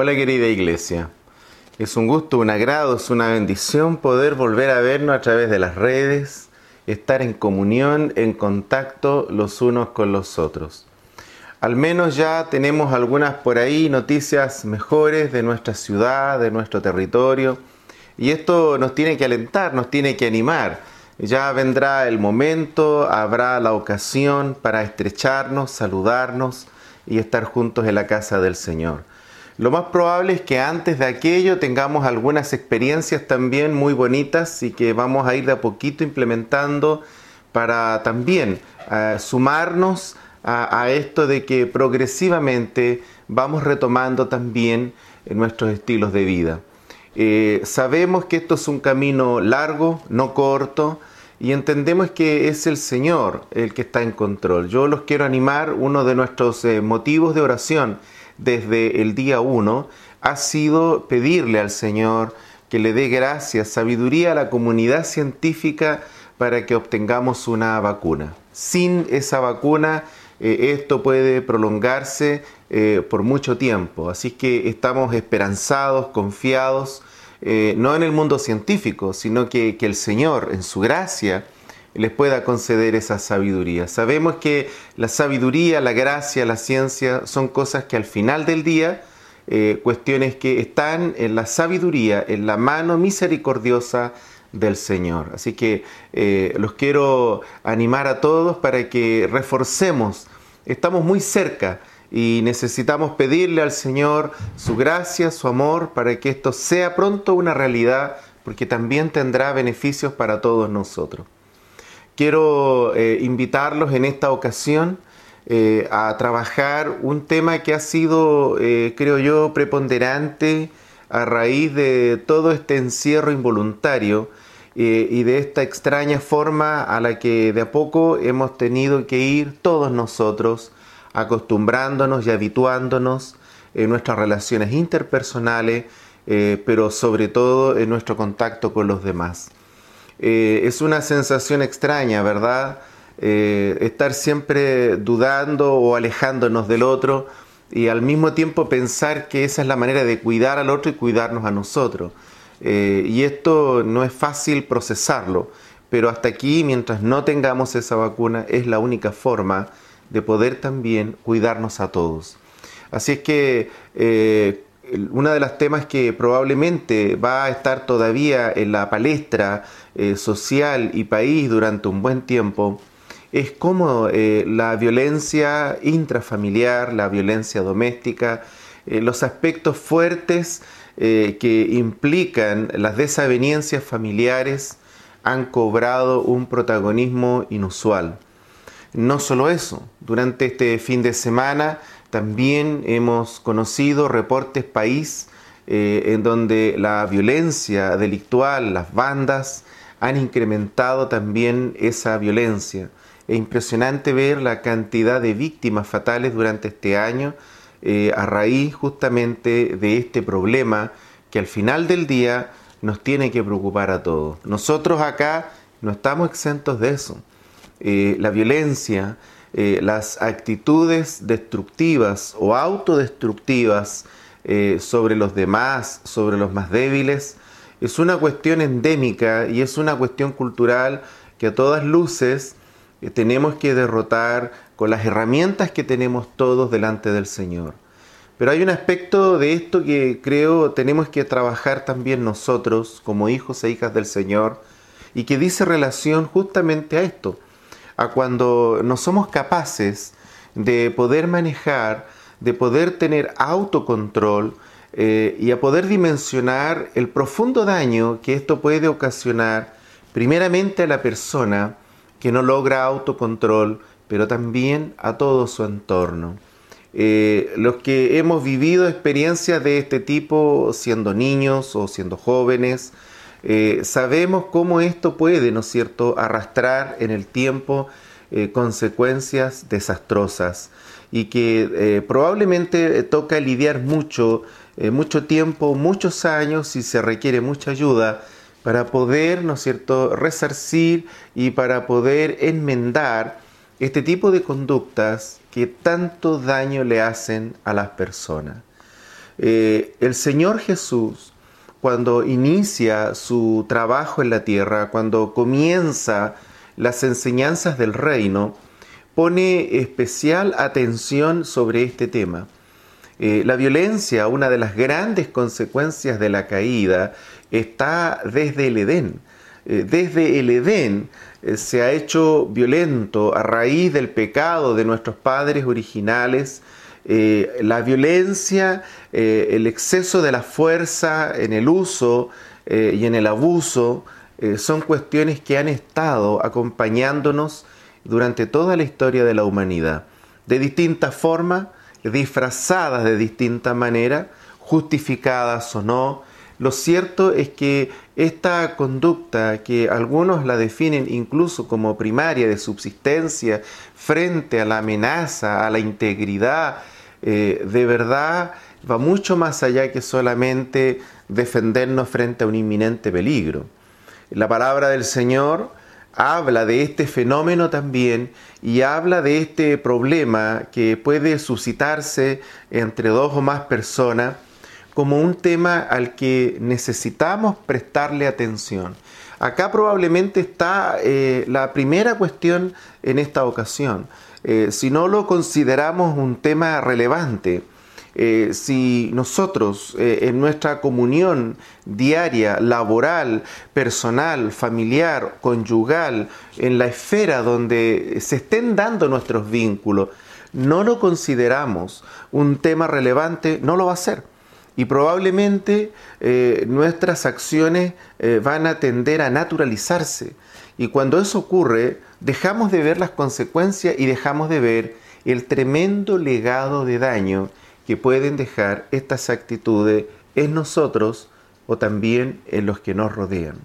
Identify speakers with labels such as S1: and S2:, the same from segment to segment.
S1: Hola querida iglesia. Es un gusto, un agrado, es una bendición poder volver a vernos a través de las redes, estar en comunión, en contacto los unos con los otros. Al menos ya tenemos algunas por ahí noticias mejores de nuestra ciudad, de nuestro territorio, y esto nos tiene que alentar, nos tiene que animar. Ya vendrá el momento, habrá la ocasión para estrecharnos, saludarnos y estar juntos en la casa del Señor. Lo más probable es que antes de aquello tengamos algunas experiencias también muy bonitas y que vamos a ir de a poquito implementando para también eh, sumarnos a, esto de que progresivamente vamos retomando también nuestros estilos de vida. Eh, sabemos que esto es un camino largo, no corto, y entendemos que es el Señor el que está en control. Yo los quiero animar, uno de nuestros eh, motivos de oración desde el día uno ha sido pedirle al Señor que le dé gracia, sabiduría a la comunidad científica para que obtengamos una vacuna. Sin esa vacuna, eh, esto puede prolongarse eh, por mucho tiempo. Así que estamos esperanzados, confiados, eh, no en el mundo científico, sino que el Señor, en su gracia, les pueda conceder esa sabiduría. Sabemos que la sabiduría, la gracia, la ciencia son cosas que al final del día, eh, cuestiones que están en la sabiduría, en la mano misericordiosa del Señor. Así que eh, los quiero animar a todos para que reforcemos. Estamos muy cerca y necesitamos pedirle al Señor su gracia, su amor, para que esto sea pronto una realidad, porque también tendrá beneficios para todos nosotros quiero eh, invitarlos en esta ocasión eh, a trabajar un tema que ha sido, eh, creo yo, preponderante a raíz de todo este encierro involuntario y de esta extraña forma a la que de a poco hemos tenido que ir todos nosotros acostumbrándonos y habituándonos en nuestras relaciones interpersonales, pero sobre todo en nuestro contacto con los demás. Eh, es una sensación extraña, ¿verdad? Eh, estar siempre dudando o alejándonos del otro y al mismo tiempo pensar que esa es la manera de cuidar al otro y cuidarnos a nosotros. Eh, y esto no es fácil procesarlo, pero hasta aquí, mientras no tengamos esa vacuna, es la única forma de poder también cuidarnos a todos. Así es que uno de los temas que probablemente va a estar todavía en la palestra eh, social y país durante un buen tiempo es cómo eh, la violencia intrafamiliar, la violencia doméstica, eh, los aspectos fuertes que implican las desavenencias familiares han cobrado un protagonismo inusual. No solo eso, durante este fin de semana también hemos conocido reportes país eh, en donde la violencia delictual, las bandas, han incrementado también esa violencia. Es impresionante ver la cantidad de víctimas fatales durante este año eh, a raíz justamente de este problema que al final del día nos tiene que preocupar a todos. Nosotros acá no estamos exentos de eso. Eh, la violencia, eh, las actitudes destructivas o autodestructivas eh, sobre los demás, sobre los más débiles, es una cuestión endémica y es una cuestión cultural que a todas luces eh, tenemos que derrotar con las herramientas que tenemos todos delante del Señor. Pero hay un aspecto de esto que creo tenemos que trabajar también nosotros como hijos e hijas del Señor y que dice relación justamente a esto a cuando no somos capaces de poder manejar, de poder tener autocontrol eh, y a poder dimensionar el profundo daño que esto puede ocasionar primeramente a la persona que no logra autocontrol, pero también a todo su entorno. Eh, los que hemos vivido experiencias de este tipo siendo niños o siendo jóvenes, eh, sabemos cómo esto puede, ¿no cierto?, arrastrar en el tiempo eh, consecuencias desastrosas y que eh, probablemente toca lidiar mucho, mucho tiempo, muchos años y se requiere mucha ayuda para poder, ¿no cierto?, resarcir y para poder enmendar este tipo de conductas que tanto daño le hacen a las personas. El Señor Jesús, cuando inicia su trabajo en la tierra, cuando comienza las enseñanzas del reino, pone especial atención sobre este tema. Eh, la violencia, una de las grandes consecuencias de la caída, está desde el Edén. Eh, desde el Edén eh, se ha hecho violento a raíz del pecado de nuestros padres originales. La violencia, el exceso de la fuerza en el uso y en el abuso son cuestiones que han estado acompañándonos durante toda la historia de la humanidad, de distintas formas, disfrazadas de distinta manera, justificadas o no. Lo cierto es que esta conducta, que algunos la definen incluso como primaria de subsistencia frente a la amenaza, a la integridad, eh, de verdad va mucho más allá que solamente defendernos frente a un inminente peligro. La palabra del Señor habla de este fenómeno también y habla de este problema que puede suscitarse entre dos o más personas como un tema al que necesitamos prestarle atención. Acá probablemente está eh, la primera cuestión en esta ocasión. Eh, si no lo consideramos un tema relevante, eh, si nosotros en nuestra comunión diaria, laboral, personal, familiar, conyugal, en la esfera donde se estén dando nuestros vínculos, no lo consideramos un tema relevante, no lo va a ser. Y probablemente eh, nuestras acciones van a tender a naturalizarse. Y cuando eso ocurre, dejamos de ver las consecuencias y dejamos de ver el tremendo legado de daño que pueden dejar estas actitudes en nosotros o también en los que nos rodean.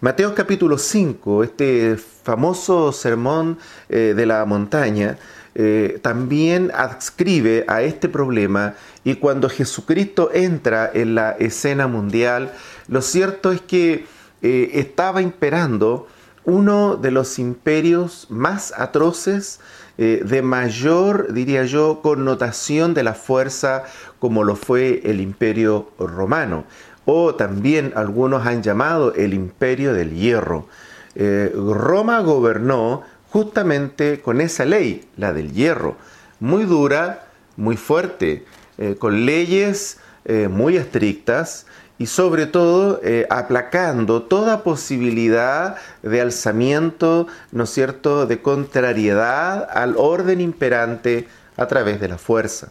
S1: Mateo capítulo 5, este famoso sermón eh, de la montaña, eh, también adscribe a este problema y cuando Jesucristo entra en la escena mundial, lo cierto es que eh, estaba imperando uno de los imperios más atroces eh, de mayor, diría yo, connotación de la fuerza como lo fue el imperio romano, o también algunos han llamado el imperio del hierro. Roma gobernó justamente con esa ley, la del hierro, muy dura, muy fuerte, eh, con leyes muy estrictas, y sobre todo eh, aplacando toda posibilidad de alzamiento, ¿no es cierto?, de contrariedad al orden imperante a través de la fuerza.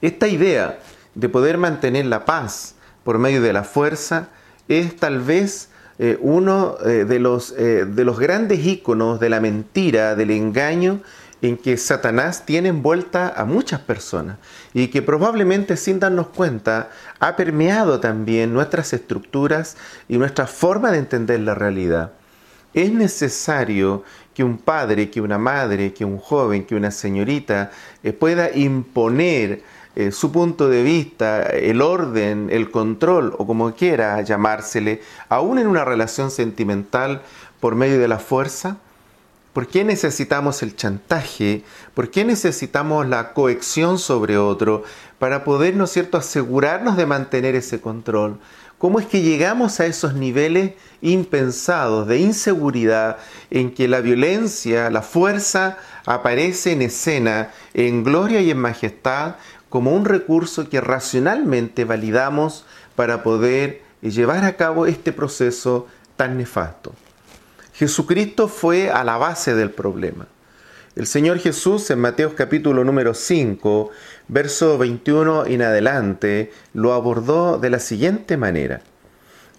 S1: Esta idea de poder mantener la paz por medio de la fuerza es tal vez eh, uno eh, de, los, de los grandes íconos de la mentira, del engaño en que Satanás tiene envuelta a muchas personas y que probablemente sin darnos cuenta ha permeado también nuestras estructuras y nuestra forma de entender la realidad. Es necesario que un padre, que una madre, que un joven, que una señorita eh, pueda imponer eh, su punto de vista, el orden, el control o como quiera llamársele, aún en una relación sentimental por medio de la fuerza, ¿Por qué necesitamos el chantaje? ¿Por qué necesitamos la cohección sobre otro para poder, ¿no cierto?, asegurarnos de mantener ese control. ¿Cómo es que llegamos a esos niveles impensados de inseguridad en que la violencia, la fuerza aparece en escena, en gloria y en majestad, como un recurso que racionalmente validamos para poder llevar a cabo este proceso tan nefasto? Jesucristo fue a la base del problema. El Señor Jesús en Mateo capítulo número 5, verso 21 en adelante, lo abordó de la siguiente manera.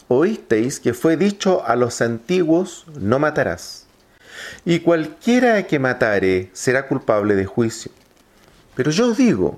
S1: Oísteis que fue dicho a los antiguos, no matarás. Y cualquiera que matare será culpable de juicio. Pero yo os digo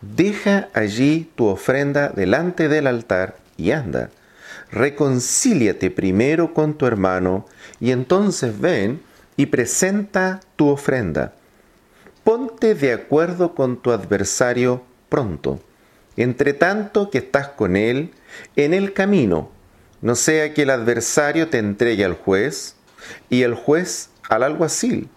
S1: deja allí tu ofrenda delante del altar y anda. Reconcíliate primero con tu hermano y entonces ven y presenta tu ofrenda. Ponte de acuerdo con tu adversario pronto, entre tanto que estás con él en el camino, no sea que el adversario te entregue al juez y el juez al alguacil,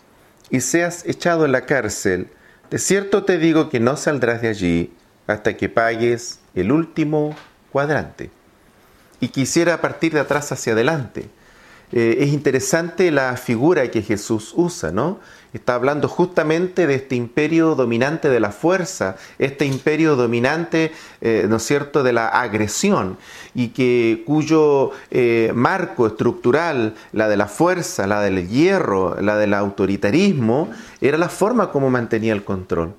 S1: y seas echado en la cárcel. De cierto te digo que no saldrás de allí hasta que pagues el último cuadrante. Y quisiera partir de atrás hacia adelante. Eh, es interesante la figura que Jesús usa, ¿no? Está hablando justamente de este imperio dominante de la fuerza, este imperio dominante, eh, ¿no es cierto?, de la agresión, y que cuyo eh, marco estructural, la de la fuerza, la del hierro, la del autoritarismo, era la forma como mantenía el control.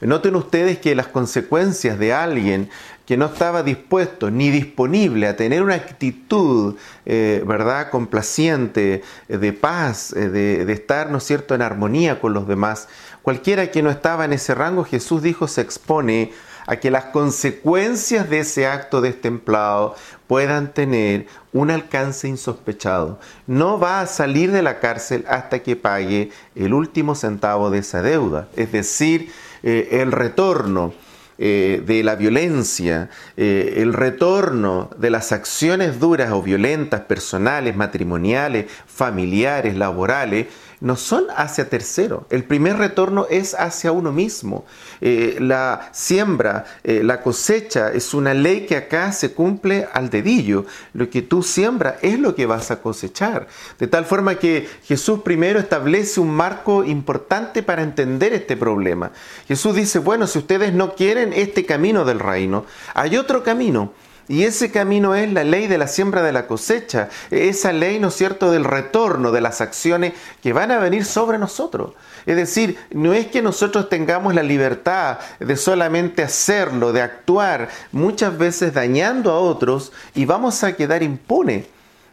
S1: Noten ustedes que las consecuencias de alguien que no estaba dispuesto ni disponible a tener una actitud, eh, ¿verdad?, complaciente, eh, de paz, eh, de, de, estar, ¿no es cierto?, en armonía con los demás. Cualquiera que no estaba en ese rango, Jesús dijo, se expone a que las consecuencias de ese acto destemplado puedan tener un alcance insospechado. No va a salir de la cárcel hasta que pague el último centavo de esa deuda, es decir, el retorno eh, de la violencia, eh, el retorno de las acciones duras o violentas, personales, matrimoniales, familiares, laborales, no son hacia tercero. El primer retorno es hacia uno mismo. Eh, la siembra, eh, la cosecha es una ley que acá se cumple al dedillo. Lo que tú siembras es lo que vas a cosechar. De tal forma que Jesús primero establece un marco importante para entender este problema. Jesús dice, bueno, si ustedes no quieren este camino del reino, hay otro camino y ese camino es la ley de la siembra de la cosecha, esa ley, ¿no es cierto?, del retorno de las acciones que van a venir sobre nosotros. Es decir, no es que nosotros tengamos la libertad de solamente hacerlo, de actuar, muchas veces dañando a otros y vamos a quedar impunes.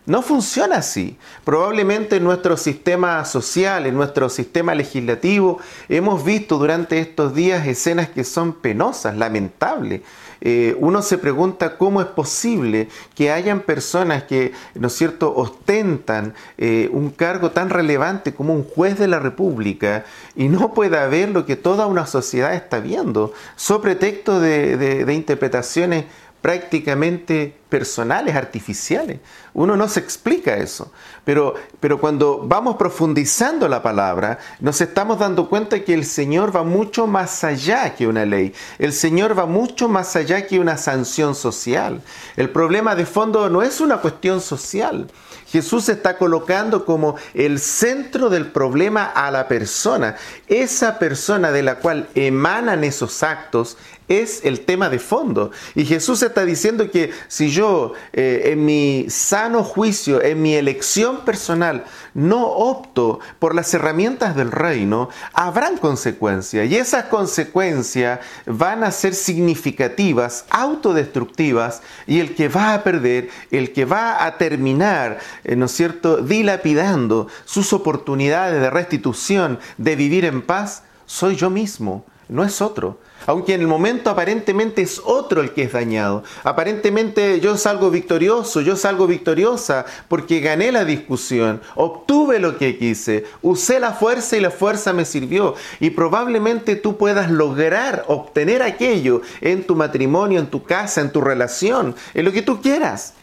S1: No funciona así. Probablemente en nuestro sistema social, en nuestro sistema legislativo, hemos visto durante estos días escenas que son penosas, lamentables. Eh, uno se pregunta cómo es posible que hayan personas que, ¿no es cierto?, ostentan eh, un cargo tan relevante como un juez de la República y no pueda ver lo que toda una sociedad está viendo, sobre pretexto de interpretaciones prácticamente personales, artificiales. Uno no se explica eso. Pero, pero cuando vamos profundizando la palabra, nos estamos dando cuenta que el Señor va mucho más allá que una ley. El Señor va mucho más allá que una sanción social. El problema de fondo no es una cuestión social. Jesús está colocando como el centro del problema a la persona. Esa persona de la cual emanan esos actos es el tema de fondo. Y Jesús está diciendo que si yo eh, en mi sano juicio, en mi elección personal, no opto por las herramientas del reino, habrán consecuencias. Y esas consecuencias van a ser significativas, autodestructivas, y el que va a perder, el que va a terminar, eh, ¿no es cierto?, dilapidando sus oportunidades de restitución, de vivir en paz, soy yo mismo, no es otro aunque en el momento aparentemente es otro el que es dañado. Aparentemente yo salgo victorioso, yo salgo victoriosa porque gané la discusión, obtuve lo que quise, usé la fuerza y la fuerza me sirvió. Y probablemente tú puedas lograr obtener aquello en tu matrimonio, en tu casa, en tu relación, en lo que tú quieras.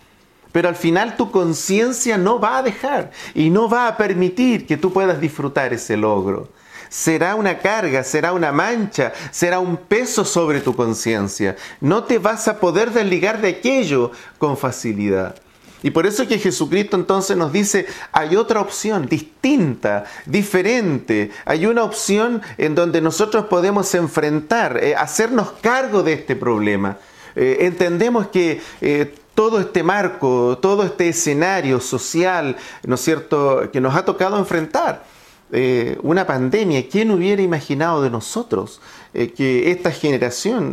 S1: Pero al final tu conciencia no va a dejar y no va a permitir que tú puedas disfrutar ese logro será una carga, será una mancha, será un peso sobre tu conciencia. No te vas a poder desligar de aquello con facilidad. Y por eso que Jesucristo entonces nos dice, hay otra opción distinta, diferente. Hay una opción en donde nosotros podemos enfrentar, eh, hacernos cargo de este problema. Eh, entendemos que eh, todo este marco, todo este escenario social, ¿no es cierto?, que nos ha tocado enfrentar. Eh, una pandemia, ¿quién hubiera imaginado de nosotros eh, que esta generación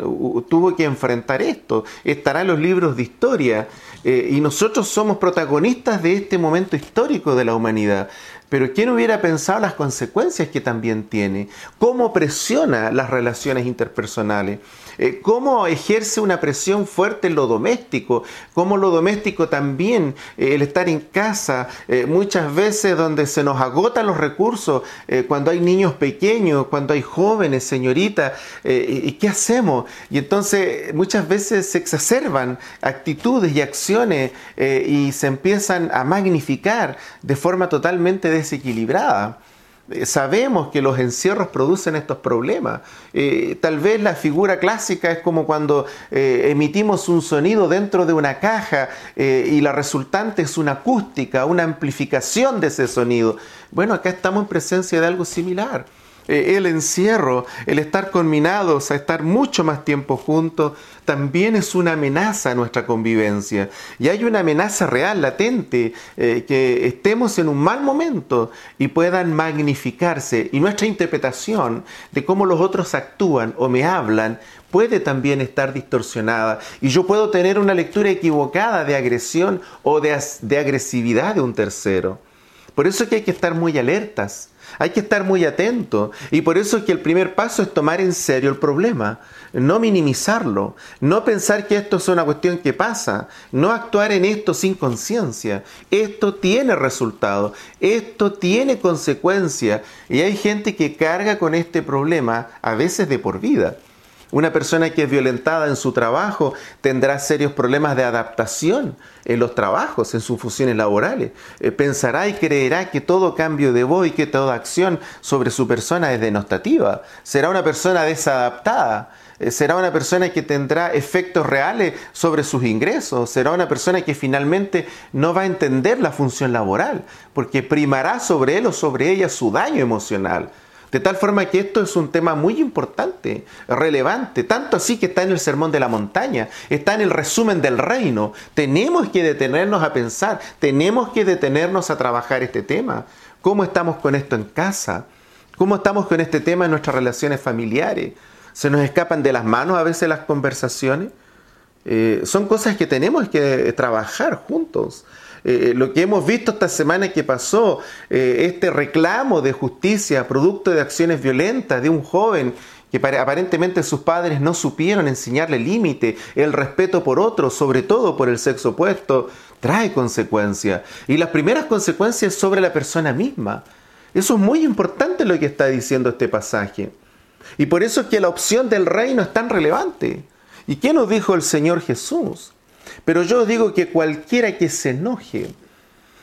S1: tuvo que enfrentar esto? Estará en los libros de historia eh, y nosotros somos protagonistas de este momento histórico de la humanidad. Pero ¿quién hubiera pensado las consecuencias que también tiene? ¿Cómo presiona las relaciones interpersonales? Eh, ¿Cómo ejerce una presión fuerte en lo doméstico? ¿Cómo lo doméstico también, eh, el estar en casa, eh, muchas veces donde se nos agotan los recursos, cuando hay niños pequeños, cuando hay jóvenes, señoritas, ¿y qué hacemos? Y entonces muchas veces se exacerban actitudes y acciones y se empiezan a magnificar de forma totalmente desequilibrada. Eh, sabemos que los encierros producen estos problemas. Eh, tal vez la figura clásica es como cuando eh, emitimos un sonido dentro de una caja y la resultante es una acústica, una amplificación de ese sonido. Bueno, acá estamos en presencia de algo similar. Eh, el encierro, el estar conminados a estar mucho más tiempo juntos, también es una amenaza a nuestra convivencia. Y hay una amenaza real, latente, eh, que estemos en un mal momento y puedan magnificarse. Y nuestra interpretación de cómo los otros actúan o me hablan puede también estar distorsionada. Y yo puedo tener una lectura equivocada de agresión o de, de agresividad de un tercero. Por eso es que hay que estar muy alertas hay que estar muy atento y por eso es que el primer paso es tomar en serio el problema, no minimizarlo, no pensar que esto es una cuestión que pasa, no actuar en esto sin conciencia. Esto tiene resultado, esto tiene consecuencia y hay gente que carga con este problema a veces de por vida. Una persona que es violentada en su trabajo tendrá serios problemas de adaptación en los trabajos, en sus funciones laborales. Eh, pensará y creerá que todo cambio de voz y que toda acción sobre su persona es denostativa. Será una persona desadaptada. Eh, será una persona que tendrá efectos reales sobre sus ingresos. Será una persona que finalmente no va a entender la función laboral, porque primará sobre él o sobre ella su daño emocional. De tal forma que esto es un tema muy importante, relevante, tanto así que está en el Sermón de la Montaña, está en el resumen del reino. Tenemos que detenernos a pensar, tenemos que detenernos a trabajar este tema. ¿Cómo estamos con esto en casa? ¿Cómo estamos con este tema en nuestras relaciones familiares? ¿Se nos escapan de las manos a veces las conversaciones? Eh, son cosas que tenemos que trabajar juntos. Eh, lo que hemos visto esta semana que pasó, eh, este reclamo de justicia producto de acciones violentas de un joven que aparentemente sus padres no supieron enseñarle límite, el respeto por otro, sobre todo por el sexo opuesto, trae consecuencias. Y las primeras consecuencias sobre la persona misma. Eso es muy importante lo que está diciendo este pasaje. Y por eso es que la opción del reino es tan relevante. ¿Y qué nos dijo el Señor Jesús? Pero yo digo que cualquiera que se enoje,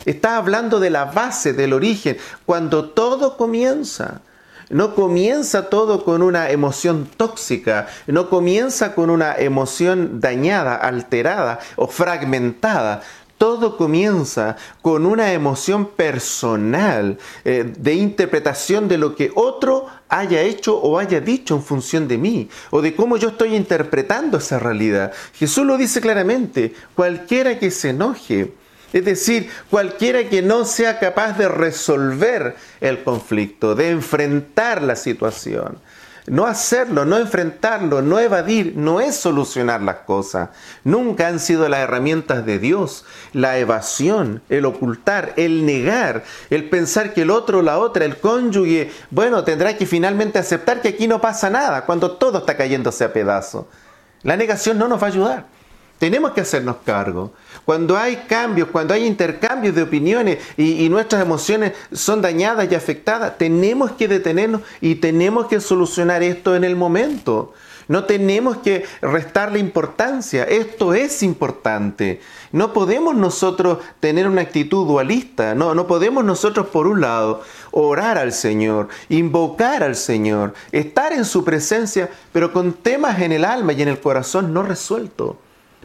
S1: está hablando de la base, del origen, cuando todo comienza. No comienza todo con una emoción tóxica, no comienza con una emoción dañada, alterada o fragmentada. Todo comienza con una emoción personal eh, de interpretación de lo que otro haya hecho o haya dicho en función de mí, o de cómo yo estoy interpretando esa realidad. Jesús lo dice claramente, cualquiera que se enoje, es decir, cualquiera que no sea capaz de resolver el conflicto, de enfrentar la situación, no hacerlo, no enfrentarlo, no evadir, no es solucionar las cosas. Nunca han sido las herramientas de Dios. La evasión, el ocultar, el negar, el pensar que el otro, la otra, el cónyuge, bueno, tendrá que finalmente aceptar que aquí no pasa nada cuando todo está cayéndose a pedazos. La negación no nos va a ayudar. Tenemos que hacernos cargo. Cuando hay cambios, cuando hay intercambios de opiniones y, nuestras emociones son dañadas y afectadas, tenemos que detenernos y tenemos que solucionar esto en el momento. No tenemos que restarle importancia. Esto es importante. No podemos nosotros tener una actitud dualista. No, no podemos nosotros, por un lado, orar al Señor, invocar al Señor, estar en su presencia, pero con temas en el alma y en el corazón no resueltos.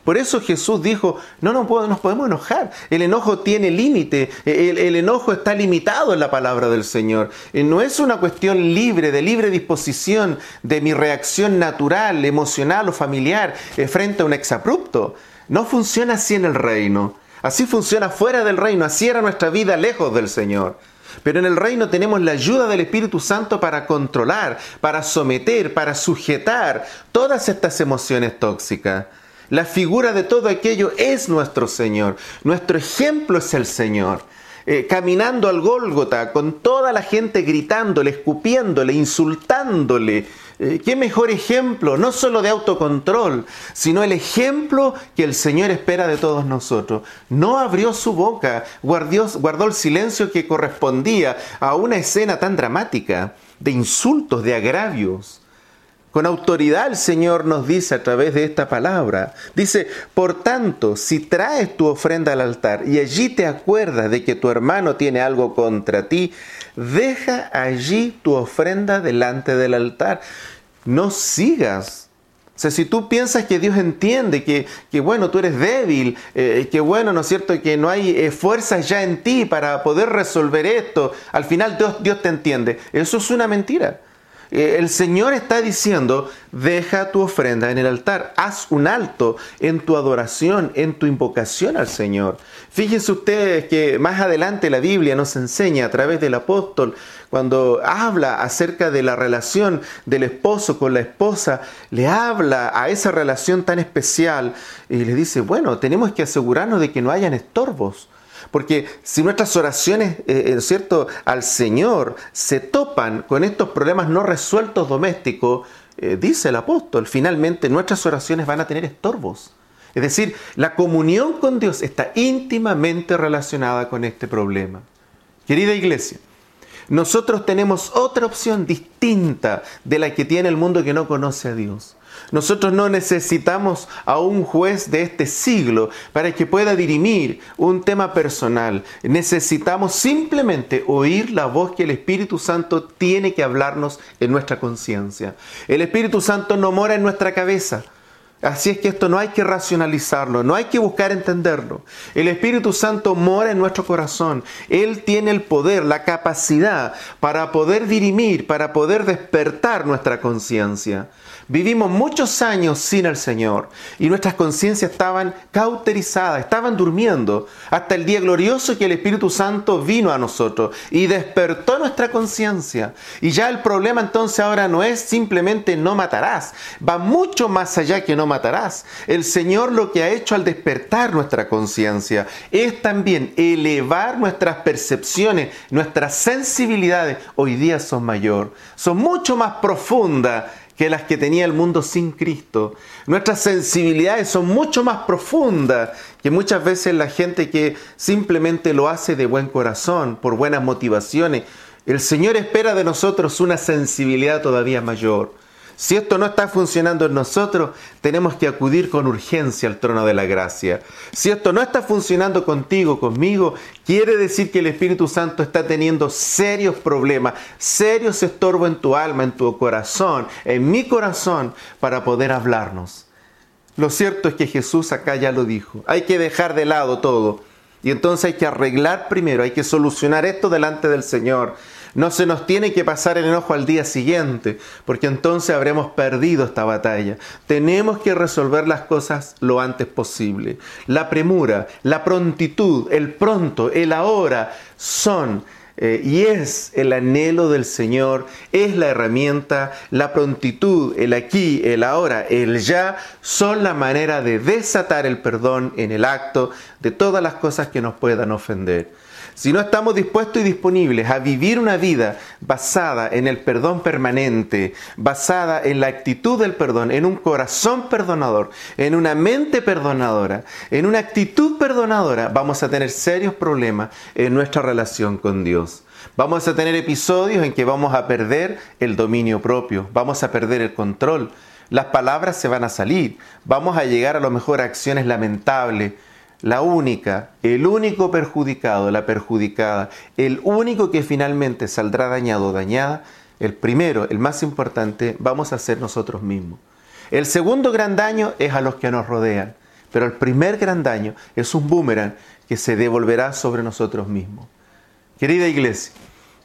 S1: Por eso Jesús dijo, no, no nos podemos enojar. El enojo tiene límite, el, enojo está limitado en la palabra del Señor. Eh, no es una cuestión libre, de libre disposición de mi reacción natural, emocional o familiar eh, frente a un exabrupto. No funciona así en el reino. Así funciona fuera del reino, así era nuestra vida lejos del Señor. Pero en el reino tenemos la ayuda del Espíritu Santo para controlar, para someter, para sujetar todas estas emociones tóxicas. La figura de todo aquello es nuestro Señor. Nuestro ejemplo es el Señor. eh, caminando al Gólgota, con toda la gente gritándole, escupiéndole, insultándole. Eh, ¿Qué mejor ejemplo, no solo de autocontrol, sino el ejemplo que el Señor espera de todos nosotros? No abrió su boca, guardó, guardó el silencio que correspondía a una escena tan dramática de insultos, de agravios. Con autoridad el Señor nos dice a través de esta palabra, dice, por tanto, si traes tu ofrenda al altar y allí te acuerdas de que tu hermano tiene algo contra ti, deja allí tu ofrenda delante del altar. No sigas. O sea, si tú piensas que Dios entiende que, que bueno, tú eres débil, eh, que bueno, ¿no es cierto?, que no hay eh, fuerzas ya en ti para poder resolver esto, al final Dios, Dios te entiende. Eso es una mentira. Eh, el Señor está diciendo, deja tu ofrenda en el altar, haz un alto en tu adoración, en tu invocación al Señor. Fíjense ustedes que más adelante la Biblia nos enseña a través del apóstol, cuando habla acerca de la relación del esposo con la esposa, le habla a esa relación tan especial y le dice, bueno, tenemos que asegurarnos de que no hayan estorbos. Porque si nuestras oraciones, eh, eh cierto?, al Señor se topan con estos problemas no resueltos domésticos, eh, dice el apóstol, finalmente nuestras oraciones van a tener estorbos. Es decir, la comunión con Dios está íntimamente relacionada con este problema. Querida iglesia, nosotros tenemos otra opción distinta de la que tiene el mundo que no conoce a Dios. Nosotros no necesitamos a un juez de este siglo para que pueda dirimir un tema personal. Necesitamos simplemente oír la voz que el Espíritu Santo tiene que hablarnos en nuestra conciencia. El Espíritu Santo no mora en nuestra cabeza. Así es que esto no hay que racionalizarlo, no hay que buscar entenderlo. El Espíritu Santo mora en nuestro corazón. Él tiene el poder, la capacidad para poder dirimir, para poder despertar nuestra conciencia. Vivimos muchos años sin el Señor y nuestras conciencias estaban cauterizadas, estaban durmiendo, hasta el día glorioso que el Espíritu Santo vino a nosotros y despertó nuestra conciencia. Y ya el problema entonces ahora no es simplemente no matarás, va mucho más allá que no matarás. El Señor lo que ha hecho al despertar nuestra conciencia es también elevar nuestras percepciones, nuestras sensibilidades, hoy día son mayor, son mucho más profundas que las que tenía el mundo sin Cristo. Nuestras sensibilidades son mucho más profundas que muchas veces la gente que simplemente lo hace de buen corazón, por buenas motivaciones. El Señor espera de nosotros una sensibilidad todavía mayor. Si esto no está funcionando en nosotros, tenemos que acudir con urgencia al trono de la gracia. Si esto no está funcionando contigo, conmigo, quiere decir que el Espíritu Santo está teniendo serios problemas, serios estorbos en tu alma, en tu corazón, en mi corazón, para poder hablarnos. Lo cierto es que Jesús acá ya lo dijo. Hay que dejar de lado todo. Y entonces hay que arreglar primero, hay que solucionar esto delante del Señor. No se nos tiene que pasar el enojo al día siguiente, porque entonces habremos perdido esta batalla. Tenemos que resolver las cosas lo antes posible. La premura, la prontitud, el pronto, el ahora son eh, y es el anhelo del Señor, es la herramienta, la prontitud, el aquí, el ahora, el ya, son la manera de desatar el perdón en el acto de todas las cosas que nos puedan ofender. Si no estamos dispuestos y disponibles a vivir una vida basada en el perdón permanente, basada en la actitud del perdón, en un corazón perdonador, en una mente perdonadora, en una actitud perdonadora, vamos a tener serios problemas en nuestra relación con Dios. Vamos a tener episodios en que vamos a perder el dominio propio, vamos a perder el control, las palabras se van a salir, vamos a llegar a lo mejor a acciones lamentables, la única, el único perjudicado, la perjudicada, el único que finalmente saldrá dañado o dañada, el primero, el más importante, vamos a ser nosotros mismos. El segundo gran daño es a los que nos rodean, pero el primer gran daño es un boomerang que se devolverá sobre nosotros mismos. Querida iglesia,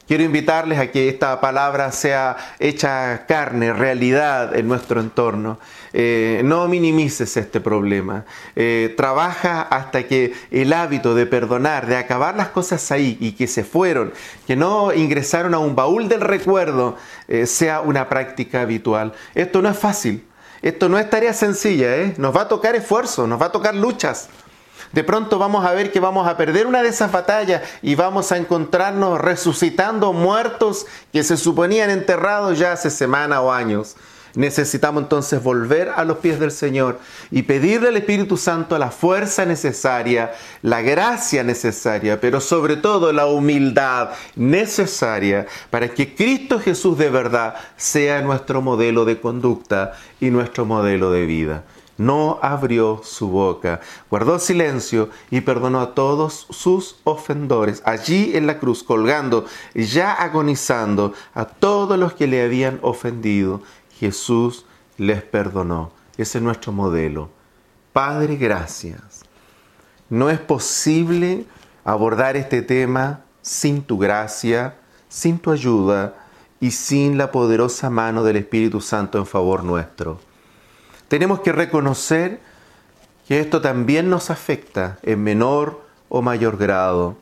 S1: Quiero invitarles a que esta palabra sea hecha carne, realidad en nuestro entorno. Eh, no minimices este problema. Eh, trabaja hasta que el hábito de perdonar, de acabar las cosas ahí y que se fueron, que no ingresaron a un baúl del recuerdo, eh, sea una práctica habitual. Esto no es fácil. Esto no es tarea sencilla. Nos va a tocar esfuerzo, nos va a tocar luchas. De pronto vamos a ver que vamos a perder una de esas batallas y vamos a encontrarnos resucitando muertos que se suponían enterrados ya hace semanas o años. Necesitamos entonces volver a los pies del Señor y pedirle al Espíritu Santo la fuerza necesaria, la gracia necesaria, pero sobre todo la humildad necesaria para que Cristo Jesús de verdad sea nuestro modelo de conducta y nuestro modelo de vida no abrió su boca, guardó silencio y perdonó a todos sus ofendores, allí en la cruz, colgando, ya agonizando a todos los que le habían ofendido. Jesús les perdonó. Ese es nuestro modelo. Padre, gracias. No es posible abordar este tema sin tu gracia, sin tu ayuda y sin la poderosa mano del Espíritu Santo en favor nuestro. Tenemos que reconocer que esto también nos afecta en menor o mayor grado,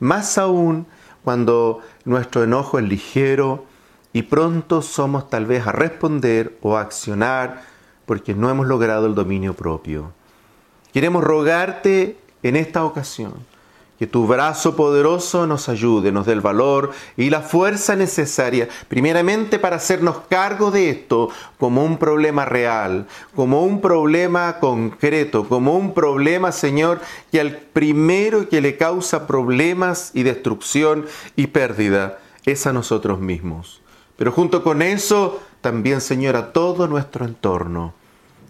S1: más aún cuando nuestro enojo es ligero, y pronto somos tal vez a responder o a accionar porque no hemos logrado el dominio propio. Queremos rogarte en esta ocasión que tu brazo poderoso nos ayude, nos dé el valor y la fuerza necesaria, primeramente para hacernos cargo de esto como un problema real, como un problema concreto, como un problema, Señor, que al primero que le causa problemas y destrucción y pérdida es a nosotros mismos. Pero junto con eso, también, Señor, a todo nuestro entorno.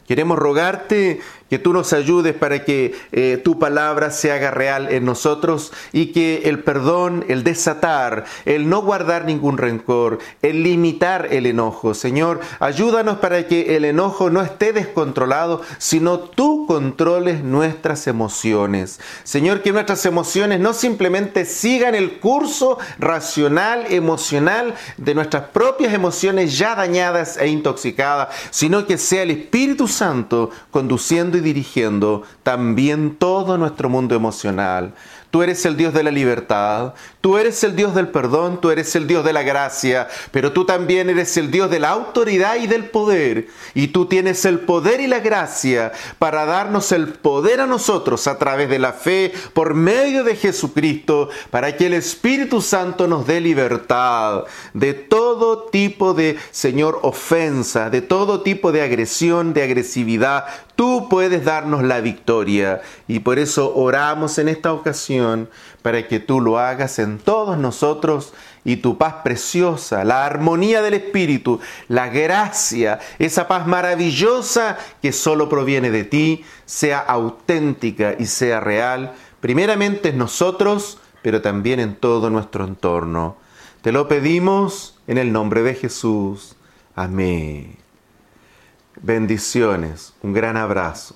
S1: Queremos rogarte que tú nos ayudes para que eh, tu palabra se haga real en nosotros y que el perdón, el desatar, el no guardar ningún rencor, el limitar el enojo. Señor, ayúdanos para que el enojo no esté descontrolado, sino tú controles nuestras emociones. Señor, que nuestras emociones no simplemente sigan el curso racional, emocional de nuestras propias emociones ya dañadas e intoxicadas, sino que sea el Espíritu Santo conduciendo dirigiendo también todo nuestro mundo emocional. Tú eres el Dios de la libertad, tú eres el Dios del perdón, tú eres el Dios de la gracia, pero tú también eres el Dios de la autoridad y del poder. Y tú tienes el poder y la gracia para darnos el poder a nosotros a través de la fe por medio de Jesucristo, para que el Espíritu Santo nos dé libertad de todo tipo de, Señor, ofensa, de todo tipo de agresión, de agresividad. Tú puedes darnos la victoria y por eso oramos en esta ocasión para que tú lo hagas en todos nosotros y tu paz preciosa, la armonía del Espíritu, la gracia, esa paz maravillosa que solo proviene de ti, sea auténtica y sea real, primeramente en nosotros, pero también en todo nuestro entorno. Te lo pedimos en el nombre de Jesús. Amén. Bendiciones, un gran abrazo.